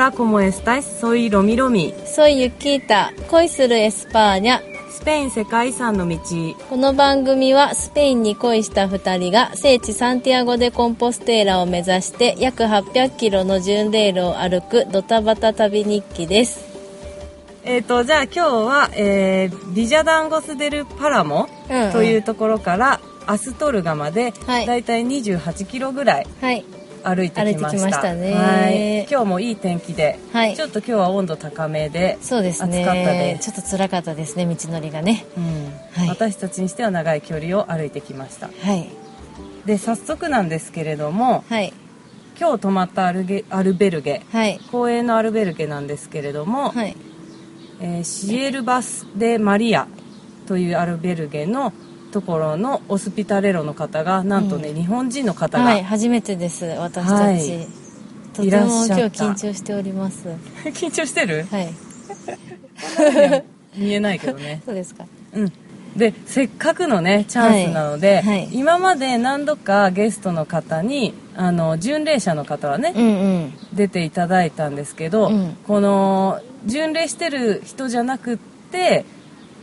Hola, ¿cómo estás? Soy Romi Romi. Soy Yukita. 恋する España。スペイン世界遺産の道。この番組はスペインに恋した2人が聖地サンティアゴ・デ・コンポステーラを目指して約800キロの巡礼路を歩くドタバタ旅日記です。えっ、と、じゃあ今日は、えービジャダンゴス・デル・パラモうんうんというところから、アストルガまで、はいだいたい28キロぐらいはい。歩いてきました。歩いてきましたねはい。今日もいい天気で、はいちょっと今日は温度高めで、そうですね。暑かったです。ちょっと辛かったですね、道のりがね。うんはい私たちにしては長い距離を歩いてきました。はい。で、早速なんですけれども、はい。今日泊まったアルゲアルベルゲ、はい。公園のアルベルゲなんですけれども、はい。えーシエルバス・デ・マリアというアルベルゲのところのオスピタレロの方がなんとね、日本人の方が、はい。初めてです、私たち。はいとても今日緊張しております。緊張してる？はい。見えないけどね そうですか。うんでせっかくのねチャンスなので、はいはい今まで何度かゲストの方にあの巡礼者の方はね、うんうん。出ていただいたんですけど、うんこの巡礼してる人じゃなくって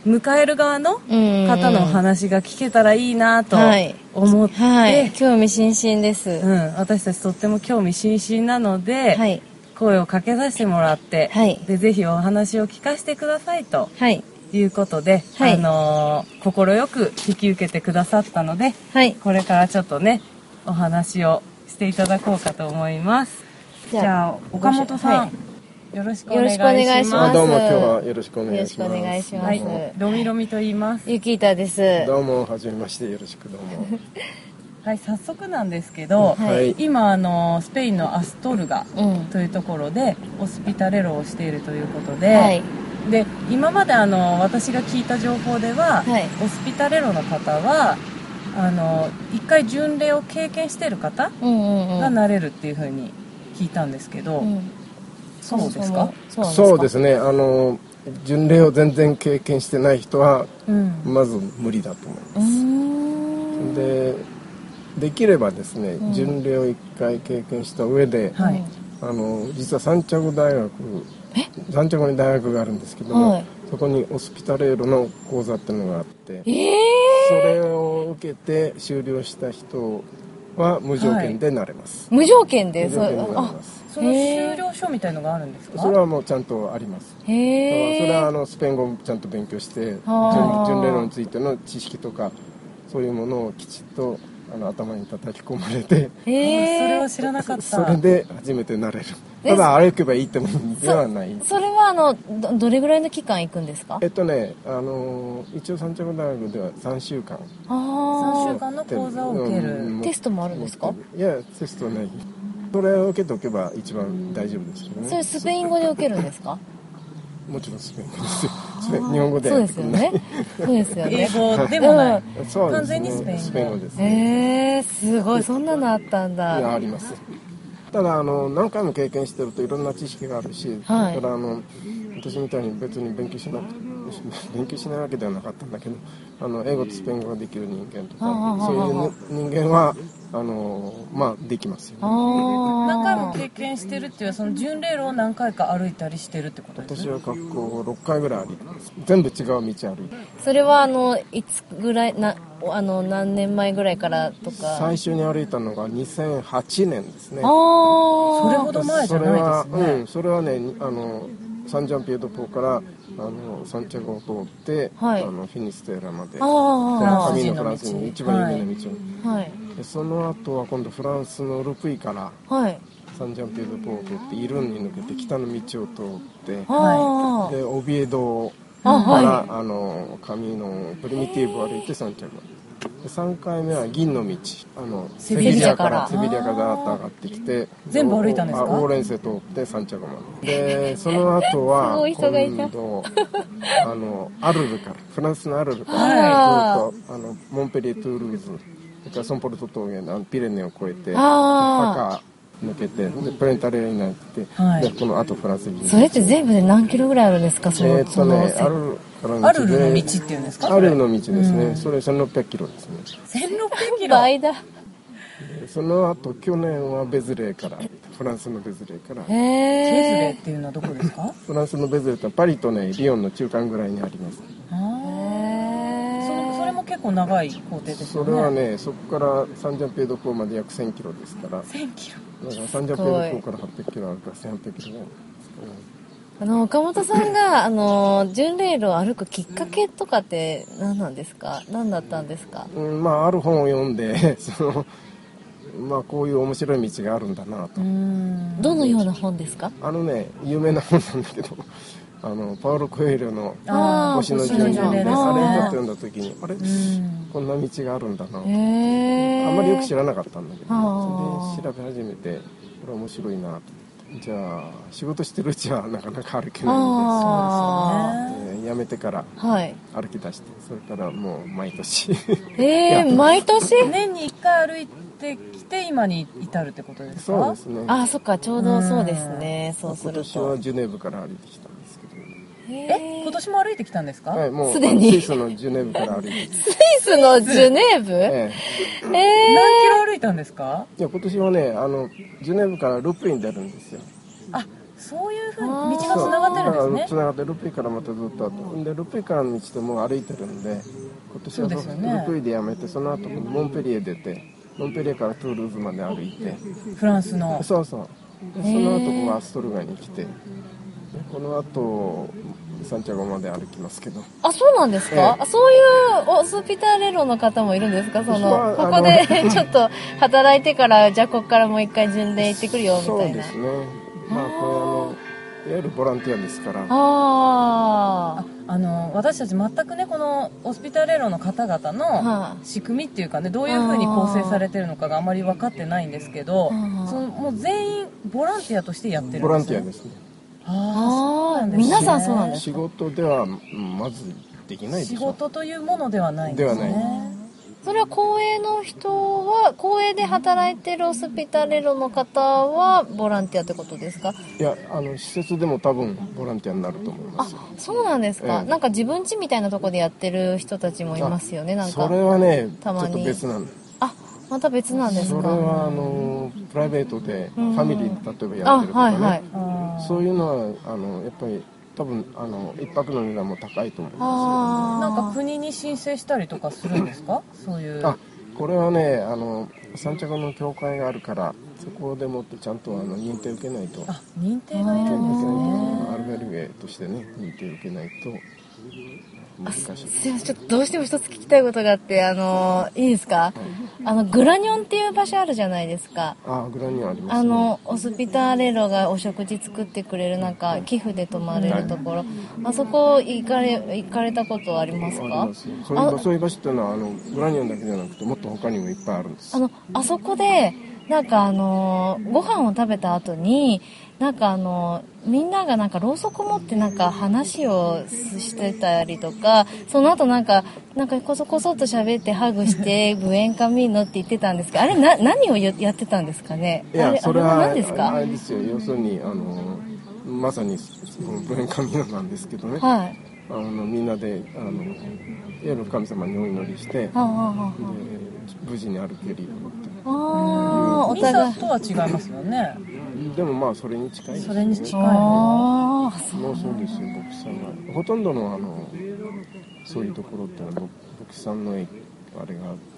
迎える側の方のお話が聞けたらいいなとはい思って、はい。興味津々です。うん、私たちとっても興味津々なので、はい。声をかけさせてもらって、はいでぜひお話を聞かせてくださいとはい。いうことで、はいあのー快く引き受けてくださったのではい。これからちょっとねお話をしていただこうかと思いますじゃあ岡本さん、はいよろしくお願いしよろしくお願いしまますあどうも今日はよろしくお願いします。よろしくお願いしますはいロミロミと言いますゆきいたです。どうもはじめましてよろしくどうも。はい早速なんですけど、はい今あのスペインのアストルガうん。というところでオスピタレロをしているということで、はい。で今まであの私が聞いた情報では、はいオスピタレロの方はあの一回巡礼を経験してる方うんうんうん。がなれるっていうふうに聞いたんですけど、うんそうですか？そうですね。あの巡礼を全然経験してない人はうん。まず無理だと思い。ます。でできればですね、うん。巡礼を一回経験した上で、はい。あの実はサンチャゴ大学サンチャゴに大学があるんですけども、はい。そこにオスピタレーロの講座っていうのがあって。ええそれを受けて終了した人は無条件でなれます、無条件で、そ無条件でなれあ、ます。その修了書みたいのがあるんですか？それはもうちゃんとあります。へえ。それはあのスペイン語をちゃんと勉強して巡あ。ー巡礼論についての知識とかそういうものをきちっとあの頭に叩き込まれてそへえ。れは知らなかった。それで初めてなれる。えただ歩けばいいってもんではない。それはあのどどれぐらいの期間行くんですか？えっとねあの一応三茶大学では3週間。あ3あ週間の講座を受ける、うんテストもあるんですか？いやテストはない。それを受けておけば一番大丈夫ですけどね。それスペイン語で受けるんですか？もちろんスペイン語ですよ。日本語でそうですよね。そうですよ英ね語でもない、完全にスペイン語。スペイン語ですえね。えすごい。そんなのあったんいやあだりますただあの何回も経験してるといろんな知識があるし、はい。だからあの私みたいに別に勉強しなく 勉強しないわけではなかったんだけどあの英語とスペイン語ができる人間とかそういう人間はあのまあできますよね。何回も経験してるっていうのはその巡礼路を何回か歩いたりしてるってことです？ね私は学校を6回ぐらい歩いてます。全部違う道歩いてそれはあのいつぐらいなあの何年前ぐらいからとか？最初に歩いたのが2008年ですね。ああそれほど前じゃないですね。それは、うん、それはねあのサンジャンピエドポーからあのサンチャゴを通って、はい。あのフィニステーラまでああカミーノフランスに一番有名な道を、あはいでその後は今度フランスのルプイからはい。サンジャンピエドポーを通ってイルンに抜けて北の道を通ってあでオビエドあから、はあのカミーノプリミティブを歩いてサンチャゴで3回目は銀の道。あのセビリアから。セビリアからダーッと上がってきて全部歩いたんですか？あオーレンセ通ってサンチャゴまででその後は すごい人がいた。今度あのアルルからフランスのアルルから、はい。ずっとあのモンペリエ・トゥールーズそれからソンポルト峠のあのピレネを越えてあパカ抜けてでプレンタレアになって、はい。でこの後フランスに。それって全部で何キロぐらいあるんですか？その、えーっとねアルルからアルルの道っていうんですか？アルルの道ですね、それ。1600キロですね。1600キロ？倍だ。その後去年はベズレーからフランスのベズレから。へベズレえっていうのはどこですか？フランスのベズレってパリとねリヨンの中間ぐらいにあります結構長い工程ですよね。それはねそこからサンジャンペイド港まで約1000キロですから。だか1000キロ。らサンジャンペイド港から800キロあるから1800キロ。ぐらい。あの岡本さんが あの巡礼路を歩くきっかけとかって何なんですか？何だったんですか？うん、まあある本を読んで そのまあこういう面白い道があるんだなと、うん。どのような本ですか？あのね有名な本なんだけどあのパウロ・コエリョの星の星巡礼であれちょっとね読んだ時にあれ？うん。こんな道があるんだな。あんまりよく知らなかったんだけど。それで調べ始めてこれ面白いな。と思ってじゃあ仕事してるうちはなかなか歩けないんあそうですよね。で、えー辞めてからあはい。歩き出してそれからもう毎年。えー、毎年？年に1回歩いてきて今に至るってことですか？そうですね。あそっかちょうどそうですね。そうする今年とはジュネーブから歩いてきたえ今年も歩いてきたんですか、はい、もうすでに。スイスのジュネーブから歩いてきて、スイスのジュネーブ？ええ。え何キロ歩いたんですか？えいや今年はねあのジュネーブからルプイに出るんですよ。あそういうふうに道がつながってるんですね。つながってルプイからまたずっと後でルプイからの道でもう歩いてるんで今年はね。ルプイでやめてその後モンペリエ出てモンペリエからトゥールーズまで歩いて。フランスの。そうそう。でその後ここアストルガに来て。でこの後サンチャゴまで歩きますけど。あそうなんですか、ええ。あそういうオスピタレロの方もいるんですか？そのまあここで ちょっと働いてからじゃあここからもう一回巡礼行ってくるよみたいな。そうですね。まあこれあのいわゆるボランティアですから。あああの私たち全くねこのオスピタレロの方々はの仕組みっていうかねどういうふうに構成されてるのかがあまり分かってないんですけどうんそのもう全員ボランティアとしてやってるんですボねランティアですねあーあ皆さんそうなんです仕事ではうんまずできないでしょ。仕事というものではないんですね。ではない。あそれは公営の人は公営で働いてるオスピタレロの方はボランティアってことですか？いやあの施設でも多分ボランティアになると思いまあす。よそうなんですか、ええ。なんか自分家みたいなとこでやってる人たちもいますよねなんか。それはねちょたまに。っと別なんまた別なんですそかれはあのプライベートでフうん。ァミリーで例えばあやってるとかね、はいはい。そういうのはあのやっぱり多分あの一泊の値段も高いと思いまああなんか国に申請したりとかするんですか？そういう。すあこれはねあの三着の協会があるからそこでもってちゃんとあの認定受けないと。あ認定がいる受けないんですね。とアルベルゲとしてね認定受けないと難しいすいません。ちょっとどうしても一つ聞きたいことがあってあのいいですか？あのグラニョンっていう場所あるじゃないですか。あグラニューありますね。あのオスピタレロがお食事作ってくれるなん。か寄付で泊まれるところ。あそこ行かれ行かれたことありますありかますよそういうそういう場所っていうのはあのグラニオンだけじゃなくてもっと他にもいっぱいあるんです。あのあそこでなんかあのご飯を食べた後になんかあのみんながなんかろうそく持ってなんか話をしてたりとかその後なんかなんかこそこそっと喋ってハグしてブエンカミーノって言ってたんですけどあれな何をややってたんですかね？いやあれそれはあれ何ですあかれですよ。要するにあのまさにそのブレンカミノなんですけどね、はいあのみんなであのいわゆる神様にお祈りしてで無事に歩けるよあ、ああおミ互い。サとは違いますよね。でもまあそれに近いですそれに近いのああもうそうですよ牧師さんがほとんどのあのそういうところってのは牧牧師さんのあれがあって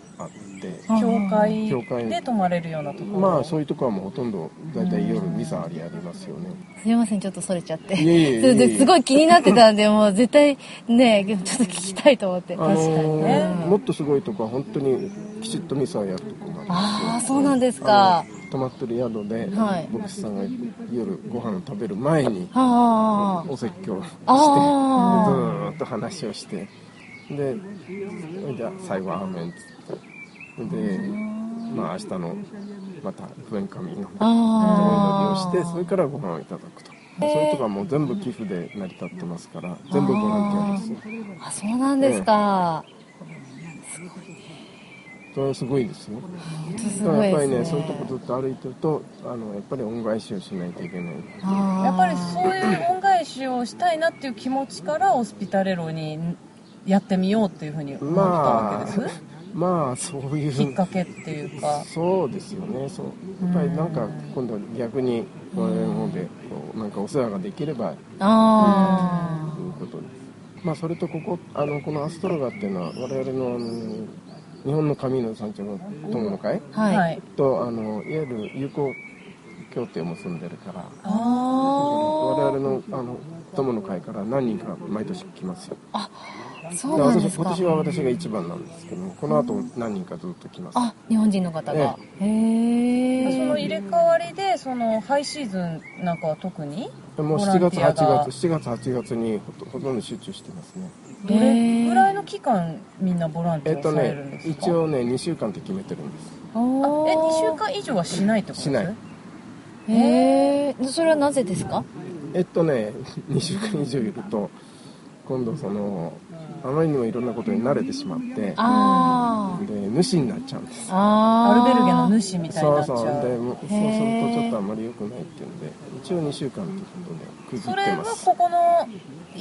教会教会。で泊まれるようなところ。まあそういうところはもうほとんど大体夜ミサありありますよね。すみませんちょっとそれちゃって。いえいえいえすごい気になってたんでもう絶対ねちょっと聞きたいと思って。あの確かにね。もっとすごいとこは本当にきちっとミサをやるとこがあああそうなんですか。あの泊まってる宿で、はい。牧師さんが夜ご飯を食べる前にはお説教してずあー。っと話をして。でじゃあ最後は「アーメン」っつってでまあ明日のまた不縁神のああお祈りをしてそれからご飯をいただくと。そういうとこはもう全部寄付で成り立ってますから全部ボランティアですあそうなんですか、それはすごいですよ。すだからやっぱごいですねりねそういうとこずっと歩いてるとあのやっぱり恩返しをしないといけない。やっぱりそういう恩返しをしたいなっていう気持ちからオスピタレロにやってみようっていうふうに思ったわけです、まあまあそういう。きっかけっていうか。そうですよね。そう。やっぱりなんか今度逆に我々の方でこうなんかお世話ができればあということで。まあそれとここあのこのアストロガっていうのは我々のあの日本の神の山頂の友の会あはい、はい。とあのいわゆる友好協定を結んでるからあ我々のあの友の会から何人か毎年来ますよ。あそうなんですか。私今年は私が一番なんですけどこの後何人かずっと来ます。あ日本人の方が。へえその入れ替わりでそのハイシーズンなんかは特に？もう7ボラン月8ティアが。月7月8月にほとほとんど集中してますね。どれぐらいの期間みんなボランテえっとィアをされるんねですか、一応ね2週間って決めてるんです。あえ2週間以上はしないってことです？しない。へえそれはなぜですか？えっとね2週間以上いると今度そのあまりにもいろんなことに慣れてしまってで主になっちゃうんです。アルベルゲの主みたいになっちゃう。そうそう。でもうそうするとちょっとあんまり良くないっていうんで一応2週間っていうことでそれはってます。ここの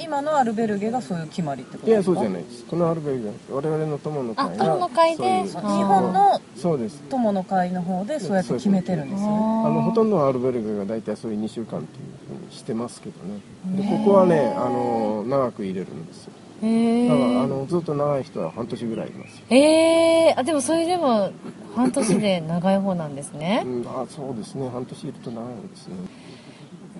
今のアルベルゲがそういう決まりってこといやですか？そうじゃないです。このアルベルゲ我々の友の会があ友の会で？日本のそうです。友の会の方でそうやって決めてるんですね。あのほとんどのアルベルゲが大体そういう2週間っていうふうにしてますけどね。でここはねあの長く入れるんですよ。へだからあえのずっと長い人は半年ぐらいいますよ、ええあでもそれでも半年で長い方なんですね。うん、あそうですね。半年いると長いですね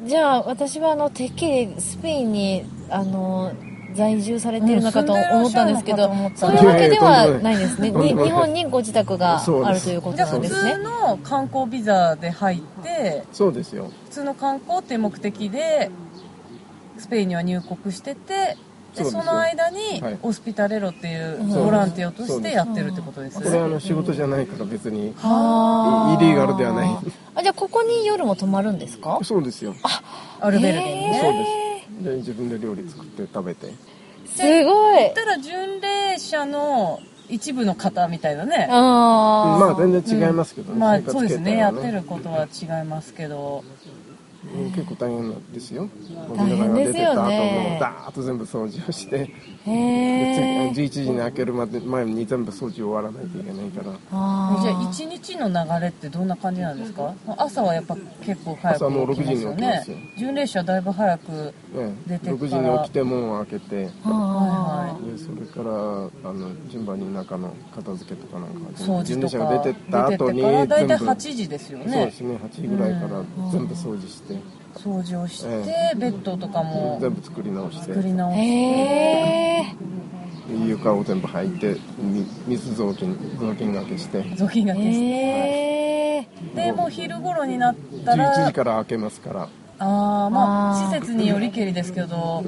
じゃあ私はあのてっきりスペインにあの在住されてるのかと思ったんですけど、うんそういうわけではないんですね。日本にご自宅があるということなんですね。通の観光ビザで入ってそうですよ。普通の観光っていう目的でスペインには入国しててでその間にはい。オスピタレロっていううん。ボランティアとしてやってるってことですこれはあの仕事じゃないから別に。はイリーガルではない。あじゃあここに夜も泊まるんですか？そうですよ。アルベルゲにね。そうです。で自分で料理作って食べて。すごい。言ったら巡礼者の一部の方みたいなね。あー。まあ全然違いますけどね、まあ生活そうですね。やってることは違いますけど。うん結構大変なんですよ。大変ですよね皆さんが出てった後もダーッと全部掃除をしてへでえ次11時に開けるまで前に全部掃除終わらないといけないから。じゃあ一日の流れってどんな感じなんですか？朝はやっぱ結構早朝もうく起きますよ6時に起きねますよ。巡礼者だいぶ早くええ。出て6時から。に起きて門を開けてでそれからあの順番に中の片付けとかなんか掃除と巡礼者がか出てった後に出てってから大体全部8時ですよそうねですね。8時ぐらいから全部掃除して掃除をして、えベッドとかも全部作り直して。作り直ーして。へえ床を全部履いてみ水雑巾雑巾がけして。雑巾がけして。へえでもう昼頃になった11ら時から開けますから。ああまあ施設によりけりですけどこ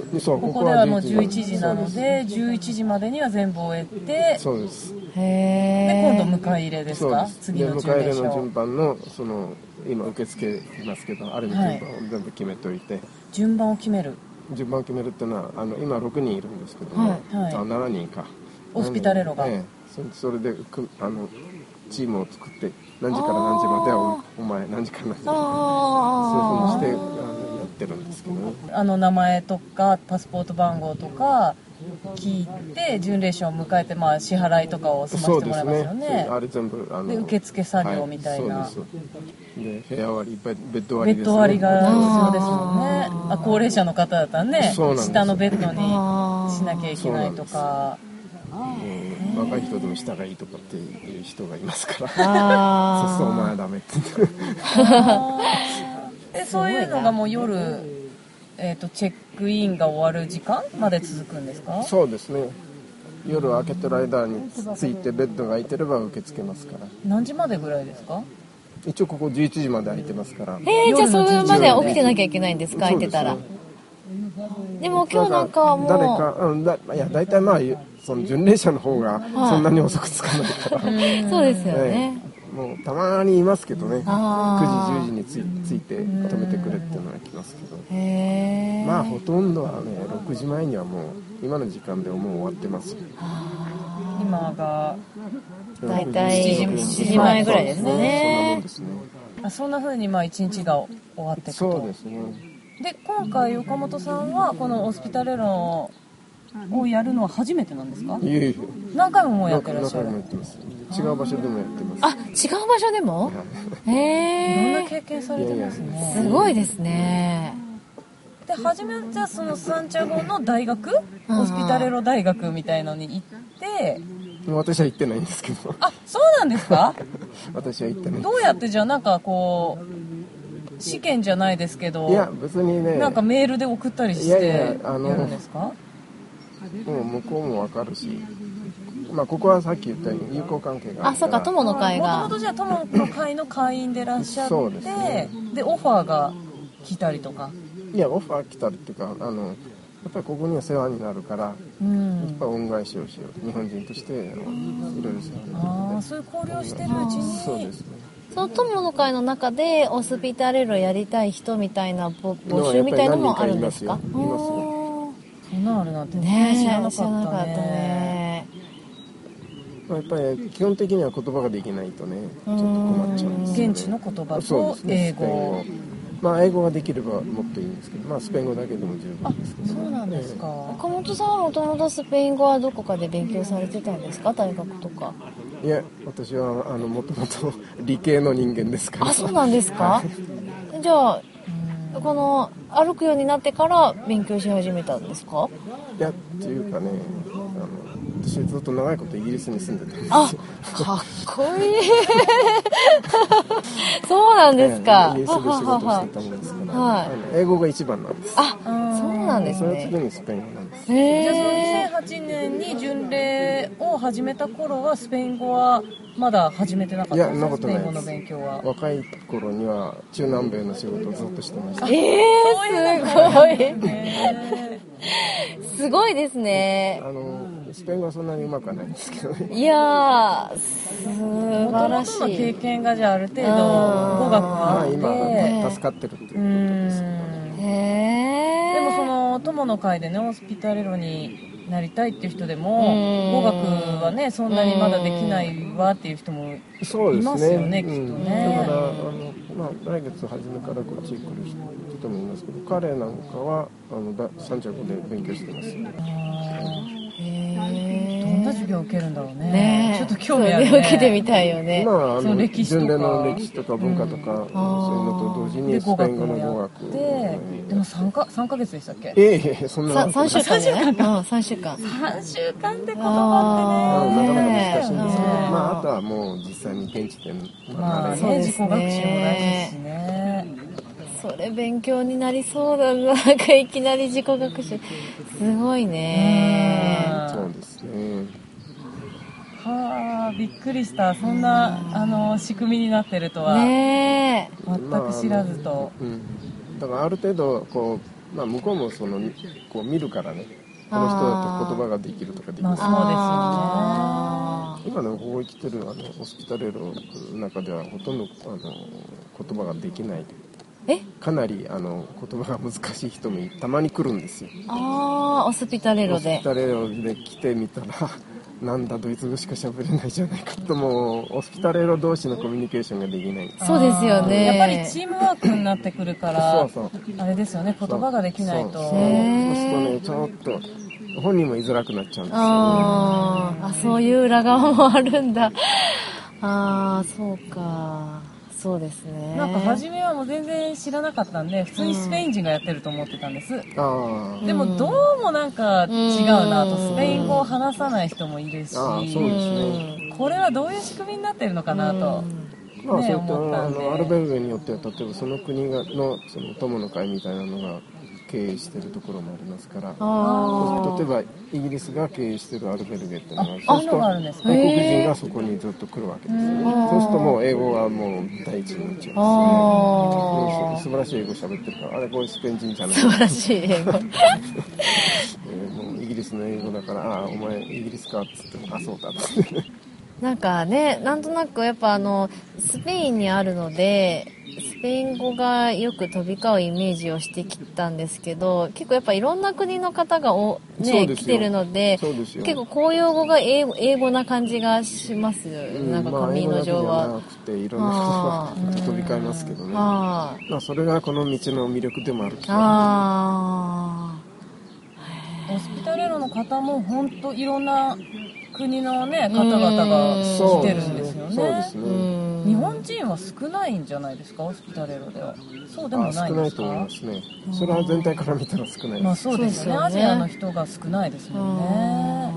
こではもう11 11時なので11時までには全部終えて。そうです。でへえ今度迎え入れですか？次ので迎え入れの順番のその今受付いますけどあれの順番を全部決めておいて、順番を決める。順番を決めるっていうのはあの今6人いるんですけども、はいはい。あ7人か。オスピタレロがええ。そそれでくあのチームを作って何時から何時まではおお前何時から何時まで。あそういうふうにしてあのやってるんですけどね。あの名前とかパスポート番号とか聞いて巡礼者を迎えて、まあ、支払いとかを済ませてもらいますよね。そうあれ全部あので受付作業みたいな。はそうです。で部屋割りベベッド割りね、ベッド割りが必要ですもんね。あ高齢者の方だったらね下のベッドにしなきゃいけないとか。うん若い人でも下がいいとかっていう人がいますから。あ そうそうお前はダメって。でそういうのがもう夜、えー、とチェックインが終わる時間まで続くんですか？そうですね。夜開けてる間についてベッドが空いてれば受け付けますから。何時までぐらいですか？一応ここ11時まで空いてますから。えー、じゃあそれまでは起きてなきゃいけないんですか？空いてたら。でも今日なんかはもう。誰か、うん、だいや大体まあその巡礼者の方がそんなに遅くつかないから、そうですよね、ええもうたまにいますけどね。9時あー10時についついて止めてくれっていうのは来ますけど。まあほとんどはね6時前にはもう今の時間でもう終わってますよ。今が大体7時7時前ぐらいですそんなもんねですね。あそんな風にまあ一日が終わっていくと。そうですねで今回岡本さんはこのオスピタレロをやるのは初めてなんですか？いえいえ。何回ももうやってらっしゃる。もやってます。違う場所でもやってます。あ違う場所でも？はい。へえ。いろんな経験されてますね。すごいですね。で初めじゃあそのサンチャゴの大学？うん。ホスピタレロ大学みたいのに行って？私は行ってないんですけど。あそうなんですか？私は行ってないどうやってじゃあなんかこう試験じゃないですけどいや別にねなんかメールで送ったりしいやいてやあのやるんですかもう向こうも分かるし。まあここはさっき言ったように友好関係があそうか友の会もとがもとじゃあ友の会の会員でいらっしゃってそうですね。でオファーが来たりとか。いやオファー来たりっていうかあのやっぱりここには世話になるからうやっんぱ恩返しをしよう日本人としていろいろするああそういう交流をしてるうちに。そうですね。その友の会の中でオスピタレロやりたい人みたいな募募集みたいのもあるんですか？ますよ。いますよそんなのあるなんてね知らなかったった。ねねまあやっぱり基本的には言葉ができないとねちょっと困っちゃうんですよね。現地の言葉と英語。まあ英語ができればもっといいんですけどまあスペイン語だけでも十分ですけど。そうなんですか。岡本さんはもともとスペイン語はどこかで勉強されてたんですか？大学とか。いや私はあのもともと理系の人間ですから。あそうなんですか？じゃあこの歩くようになってから勉強し始めたんですか？いやっていうかねあの私ずっと長いことイギリスに住んでたんです。よあかっこいい。そうなんですか。ええイギリスで仕事をしてたもんですから、はい。英語が一番なんです。あそうなんですその次ねにスペイン語なんです。へじゃあえその2008年に巡礼を始めた頃はスペイン語はまだ始めてなかったんですいやそんなことないです。スペイン語の勉強は。若い頃には中南米の仕事をずっとしてました。ええすごいへすごいですね。あのスペイン語はそんなにうまくはないんですけどね。いやー素ー晴らし元々の経い験がじゃあある程度語学うん。はまああって。今助かってるっていうことですうん。へえの友の会でねホスピタレロになりたいっていう人でうん。も語学はねそんなにまだできないわっていう人もいますよねきっとうんね。だからあの、まあ、来月初めからこっち来る人もいますけど彼なんかはあのだ三着で勉強してます。よへどんな授業を受けるんだろうね。ねえ。ちょっと興味あるね。受けてみたいよね。まああそのの歴史とか。巡礼の歴史とか文化とか、そういうのと同時でにスペイン語の語学を。てでも 3, か3ヶ月でしたっけ？ええそんな。さ3週間じゃないうん3週間。3週間で言あ葉ってね。なかなか難しいんですけど、まあ、あとはもう実際に現地でまあ学ねそうですね自己学習も大事ですしね。それ勉強になりそうだな。なんかいきなり自己学習。すごいね。そうですねはあびっくりした。そんなあの仕組みになってるとは。ねえ。全く知らずと。うん、だからある程度こう、まあ、向こうもそのこう見るからね。この人だと言葉ができるとかできない、まあそうですよね。今でもここに来てるあのホスピタレーロの中ではほとんどあの言葉ができない。え？かなりあの言葉が難しい人もたまに来るんですよ。ああオスピタレロで。ホスピタレーロで来てみたらなんだドイツ語しか喋れないじゃないかともうホスピタレーロ同士のコミュニケーションができない。そうですよね。やっぱりチームワークになってくるからそうそう。あれですよね。言葉ができないと。そう。そう。そうするとねちょっと本人も居づらくなっちゃうんですよ、ね、あー。あそういう裏側もあるんだ。ああそうかそうですね。なんか初めはもう全然知らなかったんで普通にスペイン人がやってると思ってたんです、ああでもどうもなんか違うなと。うん。スペイン語を話さない人もいるしああそうですね。これはどういう仕組みになってるのかなと、まあ、ねそういった思ったんで。あのアルベルゲによっては例えばその国がのその友の会みたいなのが経営してるところもありますからあ例えばイギリスが経営してるアルベルゲっていうのがあそうすると外国人がそこにずっと来るわけです。よねそうするともう英語はもう第一になっちゃすよ。ね素晴らしい英語喋ってるから。あれこれスペイン人じゃない。素晴らしい英語えーもうイギリスの英語だからああお前イギリスかっつってあそうだ。っつってなんかねなんとなくやっぱあのスペインにあるのでスペイン語がよく飛び交うイメージをしてきたんですけど結構やっぱいろんな国の方がお、ね、来てるのでそうですよ。結構公用語が英語英語な感じがしますよ、なんかまあ紙の上は。なくていろんな言葉が飛び交いますけどね。あまあそれがこの道の魅力でもある気あがあホスピタレロの方も本当いろんな国のね方々が来てるんですよね。そうですね。うん。日本人は少ないんじゃないですか？ホスピタレロでは。そうでもあないんです少ないと思いかますね。それは全体から見たら少ないです、まあそうですよね。アジアの人が少ないですもんね。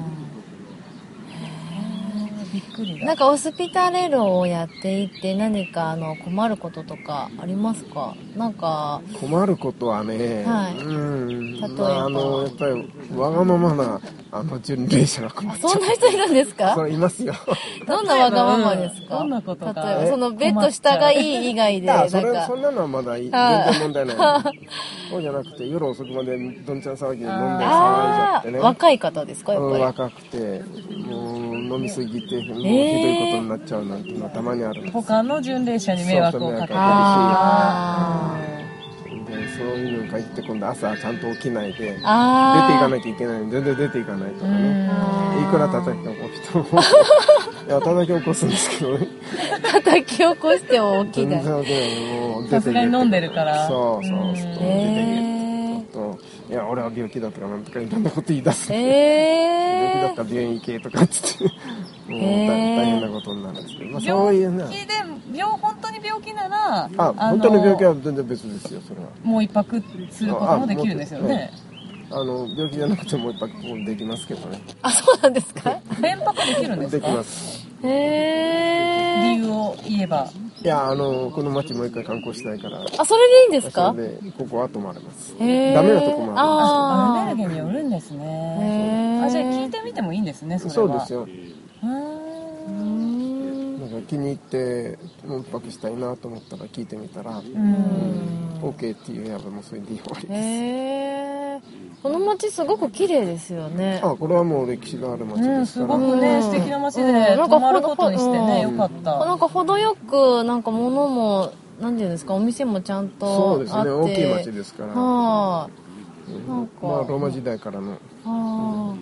びっくりだ。なんかオスピタレロをやっていて何かあの困ることとかありますか？なんか困ることはね、はい。うん。例えば。まあ、あのやっぱりわがままなあの巡礼者が困っちゃうそんな人いるんですか？そういますよ。どんなわがままですか？どんなことが例えばそのベッド下がいい以外でなんあそれかそんなのはまだいい全はい然問題ない。そうじゃなくて夜遅くまでどんちゃん騒ぎで飲んで騒いじゃあってね。あ若い方ですかやっうんぱり若くてもう飲みすぎてもうひどいことになっちゃうなんていうのはたまにあるんです。他の巡礼者に迷惑をかけてるしあでそういうのに限って今度朝ちゃんと起きないで出ていあかなきゃいけないの。に全然出ていかないとかうねん。いくら叩き起こしても。いや叩き起こすんですけどね。叩き起こしても起きない。全然起きない。もう出てさすがに飲んでるから。そうそうそう。うん出てへけといや俺は病気だとかなんとかいろんなこと言い出す。え病気だえったら病院行けとかっつってもう大変なことになるんですけど、まあ、そういうね。病気で病本当に病気ならあの本当の病気は全然別ですよそれは。もう一泊することもできるんですよねあの病気じゃなくてもう一泊もできますけどね。あそうなんですか？連泊できるんですできかます。へえ理由を言えば。いやあのこの町もう一回観光したいから。あそれでいいんですか？でここは泊まれます。ダメなとこもあアルベルゲによるんですね。あじゃあ聞いてみてもいいんですねそそうですよ。なんか気に入ってもう一泊したいなと思ったら聞いてみたらうん。OK っていうやばもうそれで終わりです。へえこの街すごく綺麗ですよね。あこれはもう歴史がある町うん、ですから、すごくね、うん。素敵な街うんでなんか泊まることにしてね、うん。よかった。なんか程よくなんか物もなんていうんですかお店もちゃんとそうですね大きい町ですから、はい、なんか。まあローマ時代からの。は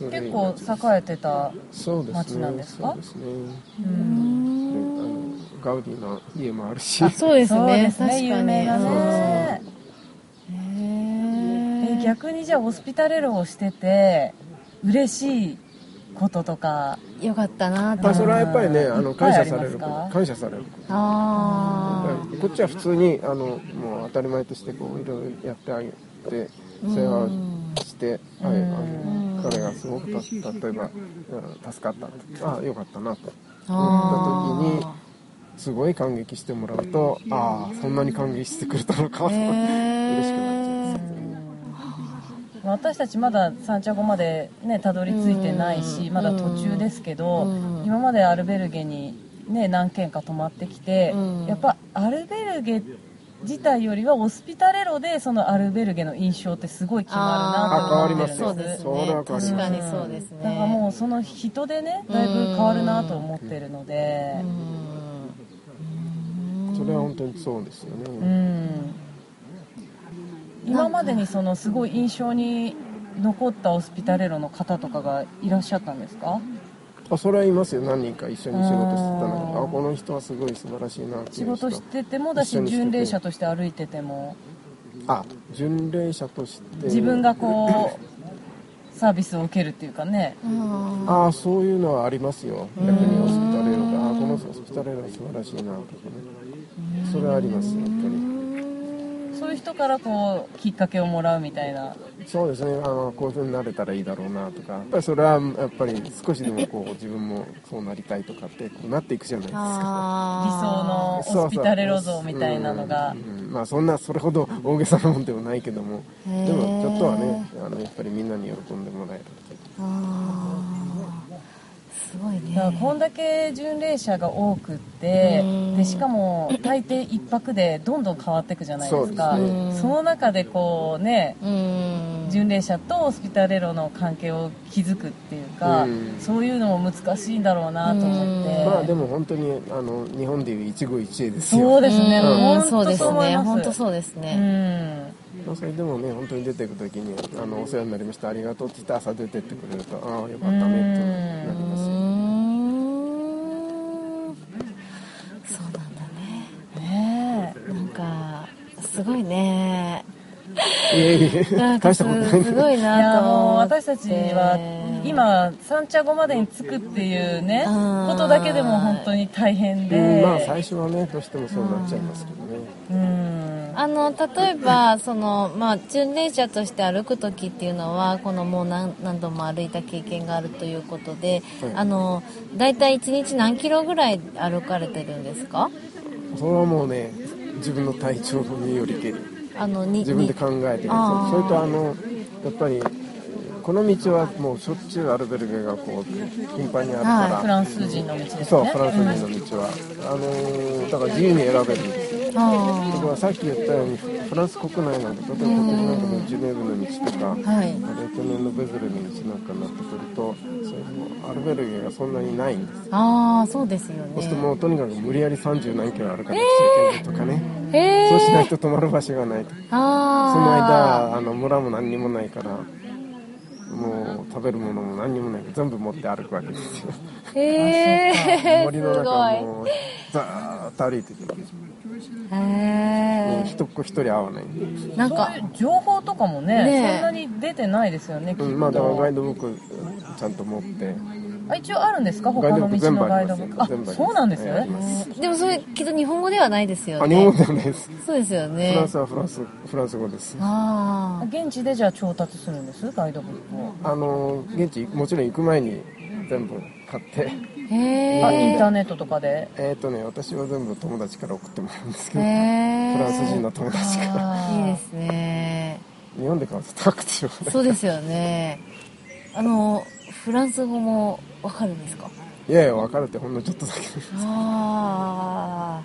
古い結構栄えてた。そうですね町なんですかそうですね。う。い、ん。ガウディの家もあるし。あそうですね。ですね、確かに。有名なうんね。逆にじゃあ、ホスピタレロをしてて、嬉しいこととか、えよかったなとまあそれはやっぱりねあの感謝される感謝されるあこっちは普通にあのもう当たり前としてこういろいろやってあげて世話をして、はい、あの彼がすごくた例えばうん助かったああよかったなと。あ思った時にすごい感激してもらうとああそんなに感激してくれたのかとへー。嬉しくなっちゃいます私たちまだサンチャゴまでね、たどり着いてないし、うん。まだ途中ですけど、うん。今までアルベルゲにね、何軒か泊まってきて、うん。やっぱアルベルゲ自体よりはオスピタレロでそのアルベルゲの印象ってすごい決まるなと思ってるんです。あそうですね。確かにそうですね。だからもうその人でねだいぶ変わるなと思ってるので。うん。それは本当にそうですよね、うん今までにそのすごい印象に残ったオスピタレロの方とかがいらっしゃったんですか？あそれはいますよ。何人か一緒に仕事してたのあこの人はすごい素晴らしいなって仕事しててもだし巡礼者として歩いてても。あ巡礼者として。自分がこうサービスを受けるっていうかね。ああそういうのはありますよ。逆にホスピタレーロが。あこのホスピタレーロは素晴らしいなとかね。それはありますやっぱりそういう人からこうきっかけをもらうみたいな。そうですね。あのこういうふうになれたらいいだろうなとか。やっぱりそれはやっぱり少しでもこう自分もそうなりたいとかってこうなっていくじゃないですか。理想のそうそうオスピタレロ像みたいなのが。うんう。ん。まあそんなそれほど大げさなもんでもないけども。でもちょっとはねあのやっぱりみんなに喜んでもらえるあーすごいだからねこんだけ巡礼者が多くってうん。でしかも大抵一泊でどんどん変わっていくじゃないですか。そうですね。その中でこうねうん。巡礼者とホスピタレロの関係を築くっていうか、うん。そういうのも難しいんだろうなと思って、まあでも本当にあの日本でいう一期一会ですよ。そうですね、うん。本当そうです。そう思いますね。本当そうですね。うんまあ、それでもね本当に出ていく時にあの「お世話になりましたありがとう」って言って朝出てってくれるとああよかったねってなりますよそうなんだね。ねなんかすごいね。なんかす大したことないんすでごいいやもうなと思って。私たちは今三茶後までに着くっていうねうんことだけでも本当に大変うん。でまあ最初はねどうしてもそうなっちゃいますけどね。うん。あの例えばその、まあ、巡礼者として歩く時っていうのはこのもう何何度も歩いた経験があるということで、はい。あの大体1日何キロぐらい歩かれてるんですか？それはもうね自分の体調によりけりあのに自分で考えてそれとあのやっぱりこの道はもうしょっちゅうアルベルゲがこう頻繁にあるから、フランス人の道ですね。そうフランス人の道は、あのーだから自由に選べるんですよ。あだからさっき言ったようにフランス国内なんで例えばこっちなんかのジュネーブの道とか、ーはい。あれ去年のベズレの道なんかになってくるとそうアルベルゲがそんなにないんです。ああそうですよそうするとねもうとにかく無理やり30何キロ歩かなくちゃいけないとかね、へえそうしないと泊まる場所がないと。あそのあ間あの村も何にもないからもう食べるものも何にもないから全部持って歩くわけですよ。へえ森の中をもうザーッと歩いててすごいもうへ一っ子一人会わないえなんか情報とかもねねえ。そんなに出てないですよねきっと、うんまあだからガイドブックちゃんと持ってあ一応あるんですか？他の道のガイドブック。あそうなんですはいあります。でもそれきっと日本語ではないですよね。あ日本語ではないです。そうですよフラねンスはフランスフランス語です。あ現地でじゃあ調達するんです？ガイドブックを。あの現地もちろん行く前に全部買って。あへあインターえネットとかで？えっ、とね私は全部友達から送ってもらうんですけど。フランス人の友達から。あー。いいですね。日本で買うと高くてしょうがない。そうですよね。あのフランス語もわかるんですか？いやいや分かるってほんのちょっとだけあ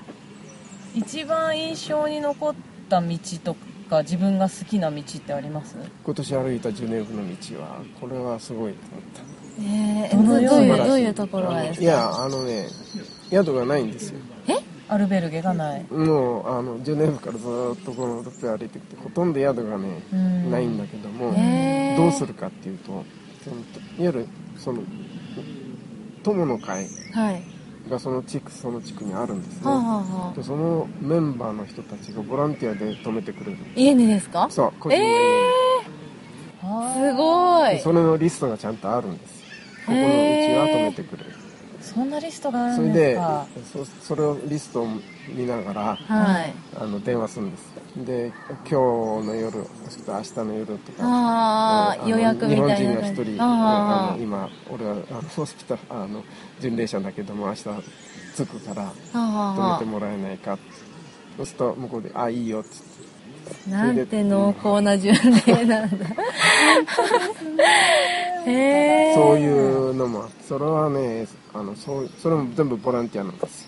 一番印象に残った道とか自分が好きな道ってあります？今年歩いたジュネーブの道はこれはすごいと思った。あえー、どどういうどういうところがですか？いやあのね宿がないんですよ。アルベルゲがない。もうあのジュネーブからずーっとこのロペ歩いてきてほとんど宿がねうん。ないんだけどもへー。どうするかっていうとそのいわゆるその友の会はい。がその地区その地区にあるんですね、はあ、はあはあ、でそのメンバーの人たちがボランティアで泊めてくれる。家にですか？そう個人の家に、すごい。でそれのリストがちゃんとあるんです。よここのうちは泊めてくれるそんなリストがあそれるんですでか。そそれをリストを見ながらはい。あの電話するんです。で今日の夜そして明日の夜とかああの予約みたいな日本人が一人ああの今俺はあのホスピタルあの巡礼者だけども明日着くからあはあ泊はめてもらえないかって。そうすると向こうで「あいいよ」って。あなんて濃厚な巡礼なんだ へえそういうのもそれはねあのそうそれも全部ボランティアなんです。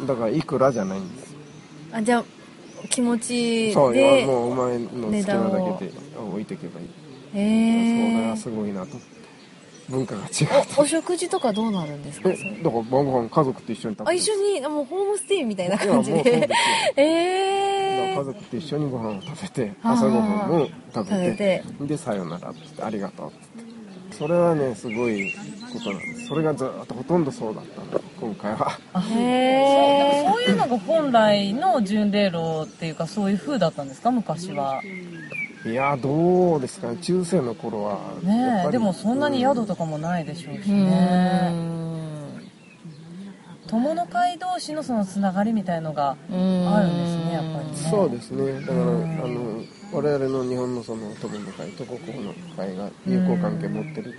よだからいくらじゃないんです。よあじゃあ気持ちそうでもうお前の好きなだけで置いていけばいい。へえそれはすごいなと。文化が違うおお食事とかどうなるんですか？えだから晩ご飯家族と一緒に食べてあ一緒にあもうホームステイみたいな感じで。ええ家族と一緒にご飯を食べて朝ご飯も食べて。食べて。でさよならってありがとうってそれはねすごいことなんです。それがずっとほとんどそうだったの今回は。へえそういうのが本来の巡礼路っていうかそういう風だったんですか昔は。いやどうですかね。中世の頃はねえでもそんなに宿とかもないでしょうしうねん。友の会同士のそのつながりみたいのがうんあるんですねやっぱりね。そうですね。だからあうん。の我々の日本のその友の会東国の会が友好関係持ってる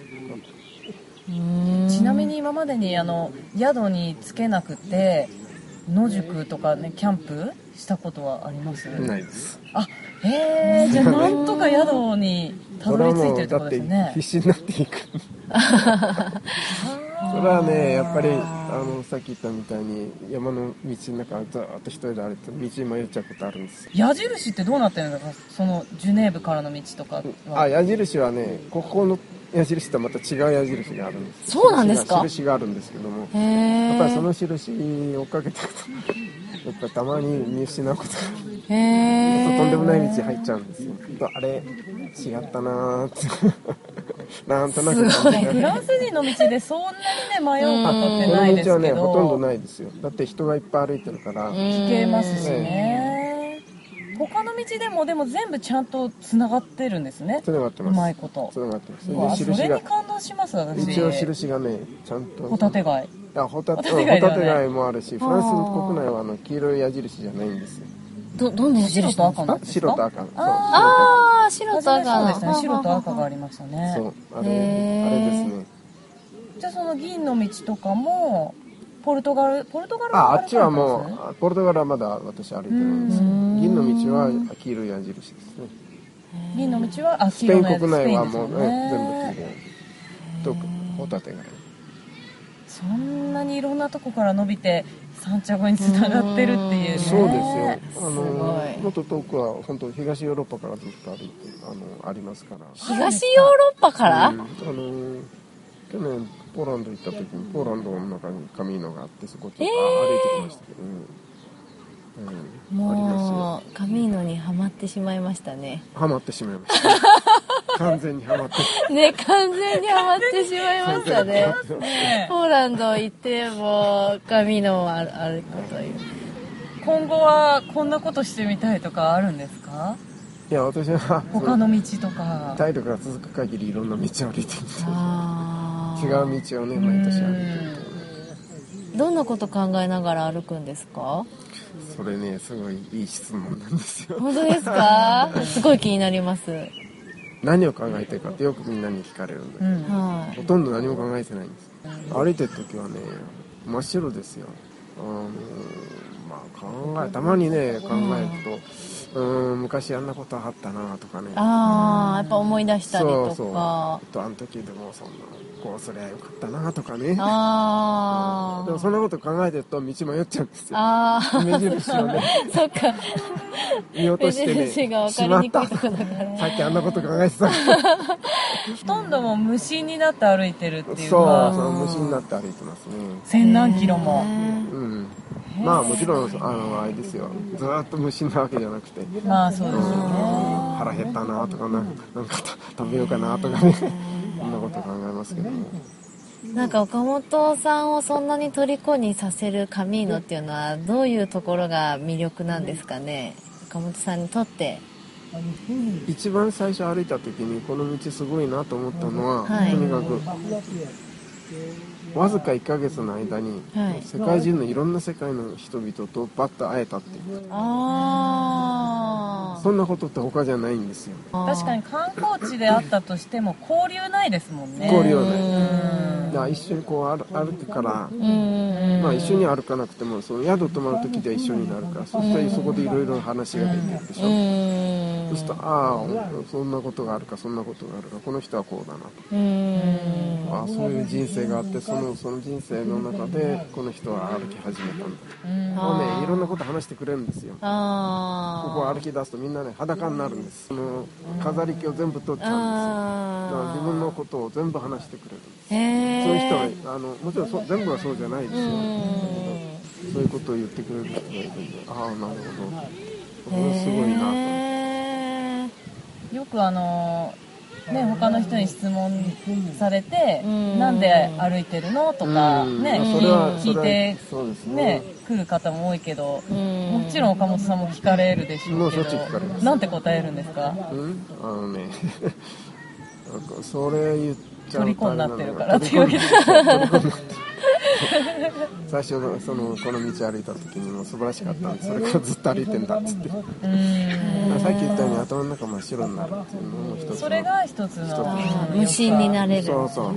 うん。ちなみに今までにあの宿につけなくて野宿とかねキャンプしたことはあります？ないです。あへえじゃあなんとか宿にたどり着いてるってことです だね必死になっていく それはねやっぱりあのさっき言ったみたいに山の道の中ずーっと一人で歩いて道に迷っちゃうことあるんですよ。矢印ってどうなってるんですかそのジュネーブからの道とかは。あ矢印はねここの矢印とはまた違う矢印があるんですそうなんですか？印が印があるんですけども。やっぱりその印を追っかけていくとやっぱりたまに見失うことが。あるとんでもない道入っちゃうんですよ。あれ違ったなーってなんとなくフランス人の道でそんなにね迷うことってないですこの道はねけどほとんどないですよ。だって人がいっぱい歩いてるから、聞けますしね。他の道でもでも全部ちゃんとつながってるんですね。うつながってます。まいこと。つながってます。それに感動します私。一応印がねちゃんと。ホタテ貝あホタテ貝もあるしフランス国内はあの黄色い矢印じゃないんですよどどんな矢白印と赤なんですか？白と赤そうああ白と赤。のそうでしたね白と赤がありましたね。そうあれあれですね。じゃあその銀の道とかもポルトガルポルトガルああっちはうもうあポルトガルはまだ私歩いてないんです。銀の道は黄色い矢印ですね。銀の道はあ黄色のやつ国内はスペイもう、ンですよね。ね全部黄色い。矢印とホタテ貝そんなにいろんなとこから伸びてサンチャゴにつながってるっていうね。そうですよ。あすのもっと遠くは本当東ヨーロッパからずっと歩いてあのありますから。東ヨーロッパから、うん。あの去年ポーランド行った時にポーランドの中にカミーノがあってそこちょっと、あ歩いてきましたけど、うんうん、もうカミーノにはまってしまいましたね。ハマってしまいました。完全にハマって。ね完全にはまってしまいましたね。ねポーランド行ってもカミーノを歩歩くという。今後はこんなことしてみたいとかあるんですか？いや私は他の道とか。体力が続く限りいろんな道を歩いてるんですあ違う道をね毎年歩いてるーどんなこと考えながら歩くんですか？それねすごいいい質問なんですよ。本当ですか？すごい気になります。何を考えてるかってよくみんなに聞かれるんだけど、うん。はほとんど何も考えてないんです。歩いてる時はね真っ白ですよ。あのまあ考えたまにね考えるとうーん昔あんなことあったなとかね。いああやっぱ思い出したりとか。そうそう。あとあの時でもそんなこうすりゃよかったなとかね。あー。でもそんなこと考えてると道迷っちゃうんですよ。あー。目印をね。そっか。見落として目ね印が分かりにくいとこだからさっきあんなこと考えてた。ほとんどもう無心になって歩いてるっていうそうかその無心になって歩いてますね。千何キロも。うんまあもちろんあのあれですよ。ずーっと無心なわけじゃなくて。まあそうですよね。腹減ったなとかなんかなんか食べようかなとかね。そんなこと考えますけども。なんか岡本さんをそんなに虜にさせるカミーノっていうのはどういうところが魅力なんですかね？岡本さんにとって。一番最初歩いた時にこの道すごいなと思ったのは、はい。とにかくわずか1ヶ月の間に、はい。世界中のいろんな世界の人々とバッと会えたっていう。あそんなことって他じゃないんですよ。あ確かに観光地であったとしても交流ないですもんね。交流はない一緒にこう歩歩くから、まあ、一緒に歩かなくてもその宿泊まる時で一緒になるからそしたらそこでいろいろ話ができるでしょ、うん。そうするとああそんなことがあるかそんなことがあるかこの人はこうだなと。うん。ああそういう人生があってそのその人生の中でこの人は歩き始めたんだうん。もうねいろんなこと話してくれるんですよ。こあこを歩き出すとみんなね裸になるんです。その飾り気を全部取っちゃうんですよ。だから自分のことを全部話してくれるそういう人えはあのもちろんそう全部はそうじゃないですよ、うん。そういうことを言ってくれる人がいるんでああなるほど。これすごいなと。よくあのね他の人に質問されてうん。なんで歩いてるのとかうん。ねそれは聞いてそれはそうですね。ね来る方も多いけどうん。もちろん岡本さんも聞かれるでしょうけもうしょっちゅう聞かれます。どなんて答えるんですか？うん？あのね なんかそれ言っちゃう虜になってるからっていうわけで最初のそのこの道歩いた時にも素晴らしかったんでそれからずっと歩いてんだっつって。さうん。っき言ったように頭の中真っ白になるっていうのも一つのそれが一つの一無心になれる。そうそう。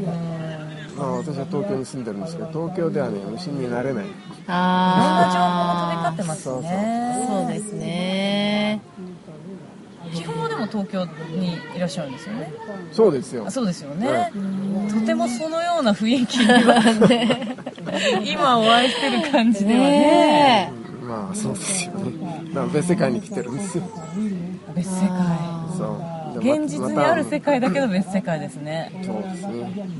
まあ私は東京に住んでるんですけど東京ではね無心になれない。あいろんな情報も飛び交ってますそうね。そうですね東京にいらっしゃるんですよね。そうですよ。あそうですよね、とてもそのような雰囲気には 今お会いしてる感じではね。ねうんまあそうですよね。別世界に来てるんですよ。別世界。そう。現実にある世界だけど別世界ですね。そうですね。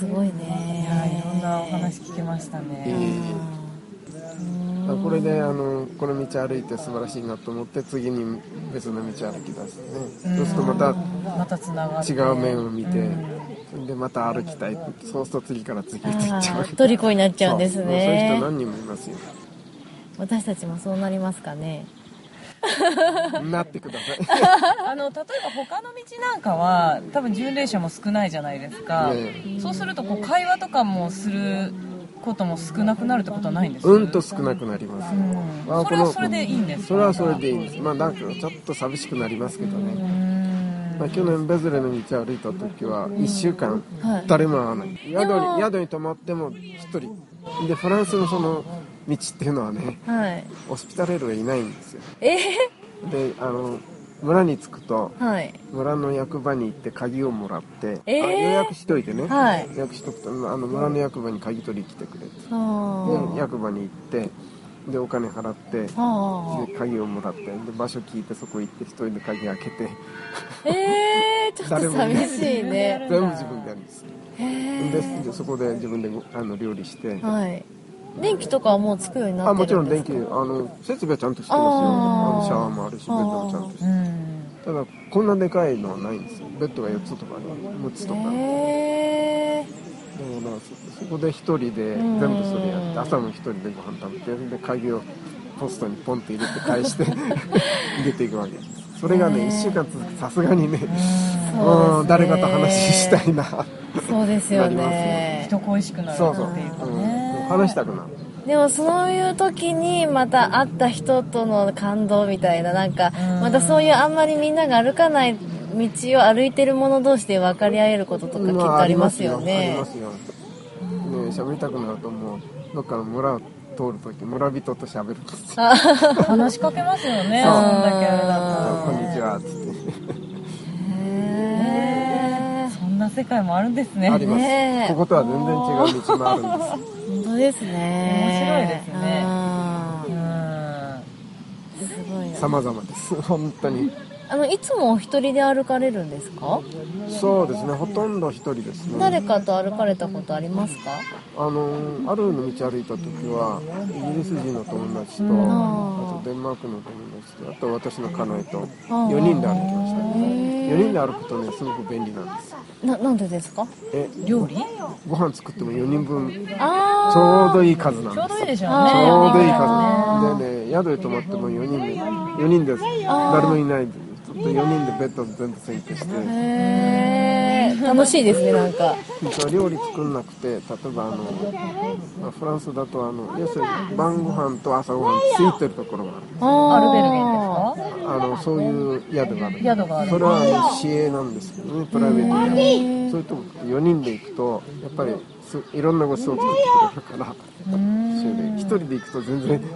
すごいいやいねろんなお話聞けましたえねえだからこれであのこの道歩いて素晴らしいなと思って次に別の道歩き出すね。そうするとまた違う面を見てでまた歩きたいそうすると次から次へと行っちゃう。虜になっちゃうんですそう。そういう人ね何人もいますよ。私たちもそうなりますかね。なってください。あの例えば他の道なんかは多分巡礼者も少ないじゃないですか、ねそうするとこう会話とかもすることも少なくなるってことはないんですうんと少なくなります、うん。それはそれでいいんですか？それはそれでいいんです。まあなんかちょっと寂しくなりますけどね、うん。まあ、去年ベズレの道を歩いた時は1週間はい。誰も会わない、宿もに宿に泊まっても1人。でフランスのその道っていうのはねはい。ホスピタレールがいないんですよ。えであの村に着くとー、はい。村の役場に行って鍵をもらって、えー。あ予約しといてね、はい。予約しとくとあの村の役場に鍵取りに来てくれて。あで役場に行ってでお金払ってあで鍵をもらってで場所聞いてそこ行って一人で鍵開けて。えー、ちょっと寂しいね。全部自分でやるんですへー。ででそこで自分でごあの料理して。はい。電気とかはもうつくようになあってもちろん電るんですか気あの設備はちゃんとしてますよ。あのシャワーもあるしベッドもちゃんとしてうんただこんなでかいのはないんですよ。ベッドが4つとか6つとか。だへからそそこで一人で全部それやって朝も一人でご飯食べてで鍵をポストにポンって入れて返して 出ていくわけです。それがね1週間続く。とさすがにねーうん誰かと話したいな。そうですよなりますね人恋しくなるっていうかうん。ね話したくなるでもそういう時にまた会った人との感動みたいななんかうん。またそういうあんまりみんなが歩かない道を歩いてる者同士で分かり合えることとかきっとありますよありねますよ。ね喋りたくなるともうどっかの村を通るとき村人と喋るんですよ話しかけますよねそんだけあれだあとこんにちはっつってな世界もあるんですね。あります、ねえ。こことは全然違う道もあるんです。本当ですね。面白いですね。あうん。ーすごいな様々です。本当にあのいつもお一人で歩かれるんですか？そうですねほとんど一人ですね。誰かと歩かれたことありますか？あのあるの道歩いた時はイギリス人の友達と、ん。あとデンマークの友達とあと私の家内とあー。4人で歩きましたへー。4人で歩くとねすごく便利なんですななんでですか？え料理？ご飯作っても4人分ちあょうどいい数なんちょうですどいいでしょうね。ちょうどいいあ数でね宿で泊まっても4人で4人です。誰もいない4人でベッド全部占拠して。ーへー。楽しいですねなんか。料理作んなくて例えばあの、まあフランスだとあの要するに晩ご飯と朝ご飯ついてるところがある。あアルベルゲンですか？あのそういう宿がある。宿がある。それはあの市営なんですけどねプライベートで。そういうとこ4人で行くとやっぱりすいろんなごちそうを作ってくれるから。一緒で一人で行くと全然向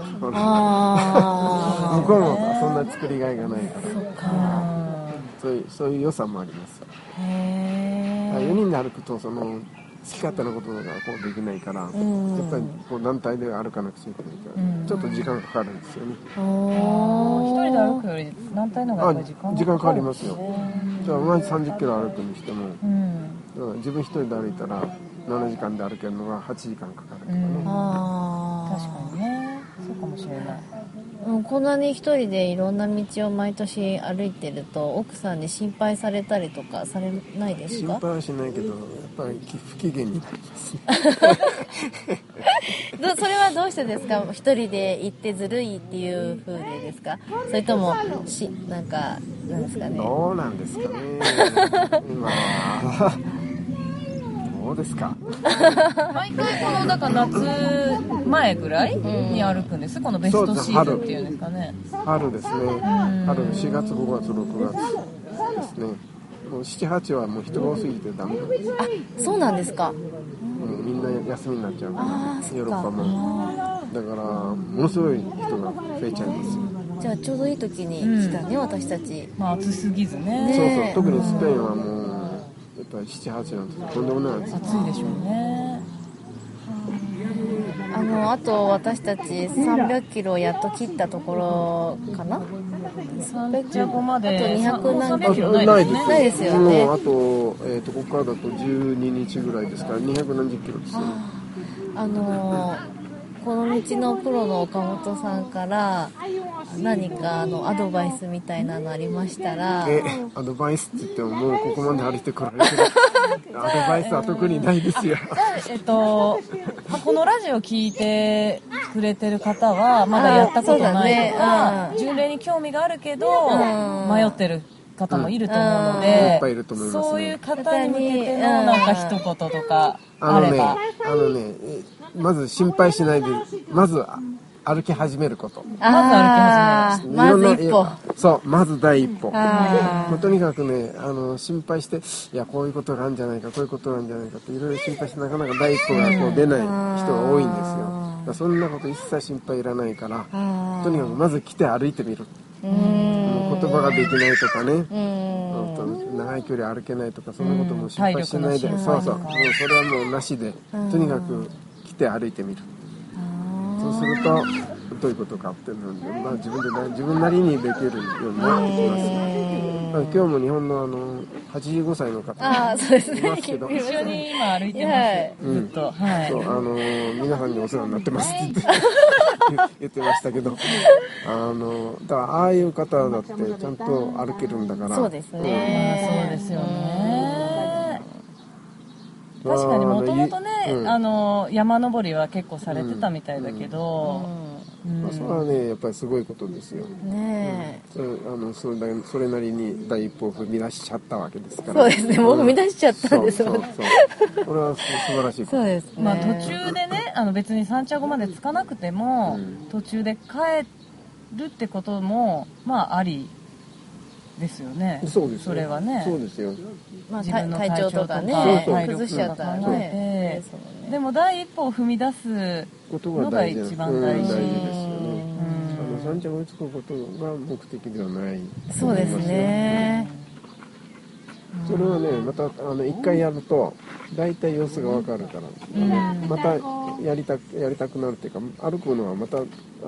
こうもそんな作りがいがないから。そういうそういう良さもあります。ー。へ4人で歩くとその好き勝手なことがこうできないから、んやっぱりこう団体で歩かなくちゃいけないから、ちょっと時間かかるんですよね、一人で歩くより団体の方が時間あ時間かかりますよ。じゃあ同じ30キロ歩くにしてもうん。だから自分一人で歩いたら7時間で歩けるのが8時間かかるとかね、うん。あ確かにね。そうかもしれない。うんこんなに一人でいろんな道を毎年歩いてると奥さんに心配されたりとかされないですか？心配はしないけどやっぱり不機嫌になりますそれはどうしてですか？一人で行ってずるいっていう風でですか？それともしなんかなんですかね？どうなんですかね。まあどうですか。毎回このだから夏前ぐらいに歩くんです。このベストシーズンっていうんですかね。春ですね。春4月5月6月ですね。もう78はもう人が多すぎてダメなんです、あそうなんですか。うんみんな休みになっちゃうかあらヨーロッパも。だからものすごい人が増えちゃいます。よじゃあちょうどいい時に来たね、私たち。まあ暑すぎずねね。そうそう。特にスペインはもうぱり78なんてとんでもないです暑いでしょうね。あのあと私たち300キロやっと切ったところかな？サンティアゴまで。あと200何300キロ。ないですねですないですよね。もうあと,、えー、とここからだと12日ぐらいですから2何十キロですよ。ねあのこの道のプロの岡本さんから何かあのアドバイスみたいなのありましたら。えアドバイスって言ってももうここまで歩いてこられてる。アドバイスは特にないですよ。えっと、まあこのラジオ聞いてくれてる方はまだやったことないとあか、ね。うん。巡礼に興味があるけど、ん。迷ってる方もいると思うのいでっぱいいると思いますね。そういう方に向けてうん。のなんか一言とかあのね、あれば、あのね、えまず心配しないで、まずあ歩き始めること。あーまいろんなず一歩。そう、まず第一歩。あもうとにかくね、あの、心配して、いや、こういうことがあるんじゃないか、こういうことなんじゃないかって、いろいろ心配して、なかなか第一歩がこう出ない人が多いんですよ。そんなこと一切心配いらないから、あとにかくまず来て歩いてみる。ー。うん。もう言葉ができないとかね、長い距離歩けないとか、そんなことも心配しないで、そうそう、もうそれはもうなしで、とにかく来て歩いてみる。そうすると、どういうことかっていうのを、まあ、自分でな自分なりにできるようになってきます。今日も日本のあの85歳の方ああ、そうですね。いますけど。一緒に今歩いてはい。ます、ずっと、はい。そうあの皆さんにお世話になってますって 言ってましたけど。あのだからああいう方だってちゃんと歩けるんだから。そうですまあね。そうですよね。うん確かにもともとね、うん。あの山登りは結構されてたみたいだけど、まあそれはねやっぱりすごいことですよ。ねそれあのそれだけそれなりに第一歩を踏み出しちゃったわけですかえ。ら。そうですね。もう踏み出しちゃったんですもんね。そうそうそう。これはす素晴らしいこと。そうですね。まあ、途中でねあの別に山頂まで着かなくても、うん。途中で帰るってこともまあありですよね。そうですよ。それはね。そうですよ。まあ、自分の体調とかねそうそう。体力崩しちゃったらとか考ね。えてですも第一歩を踏み出すことが一番大事ですよね。うん。あの山頂に追いつくことが目的ではない。そうですねそれはねまたあの一回やると大体様子がわかるから、またやりたくやりたくなるっていうか歩くのはまたあ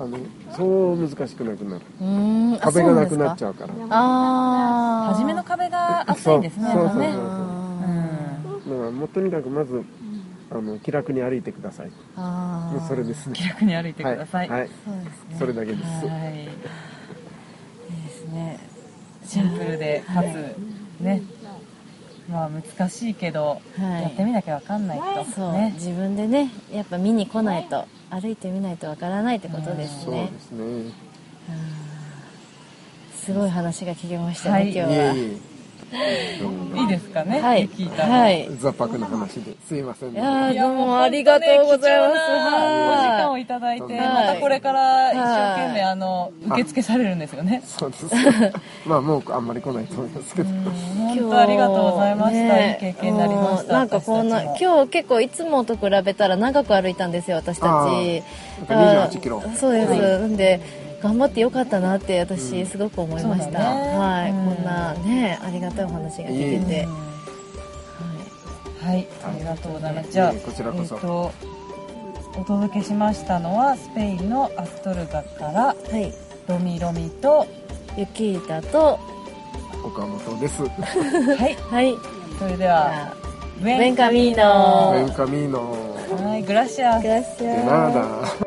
のそう難しくなくなる。壁がなくなっちゃうから。ああ初めの壁が厚いんですねそう。そうそううん。だからもうとにかくまずあの気楽に歩いてください。ああもうそれですね。気楽に歩いてください、はい、はい、そうですね。それだけです、はい。いいですね。シンプルでかつねまあ難しいけど、はい。やってみなきゃわかんないと。そう、ね。自分でねやっぱ見に来ないと歩いてみないとわからないってことですそうねですね。すごい話が聞けましたね、はい。い今日は。えいえ。どうもいいですかね、はい。聞いたの。はい。ザパクの話で。すいませんね。いやーどうもありがとうございます。お時間をはいいただいて、はい。またこれから一生懸命はいあの受付されるんですよね。そうですまあもうあんまり来ないと思いますけど。本当ありがとうございました。いい経験になりました。うんなんかこんな今日結構いつもと比べたら長く歩いたんですよ私たち。あー。だから28キロ。そうです、なんで頑張ってよかったなって私すごく思いました、はい、うん。こんなねありがたいお話が聞けて、ははい、ありがとうございます。じゃあ、こちらこそ。えーとお届けしましたのはスペインのアストルガからい、はい、ロミロミと、ユキータと岡本です。はい、はい。それでは、ブベンカミーベノンカミーノはい、グラシアス。グ。ラシでアナーダ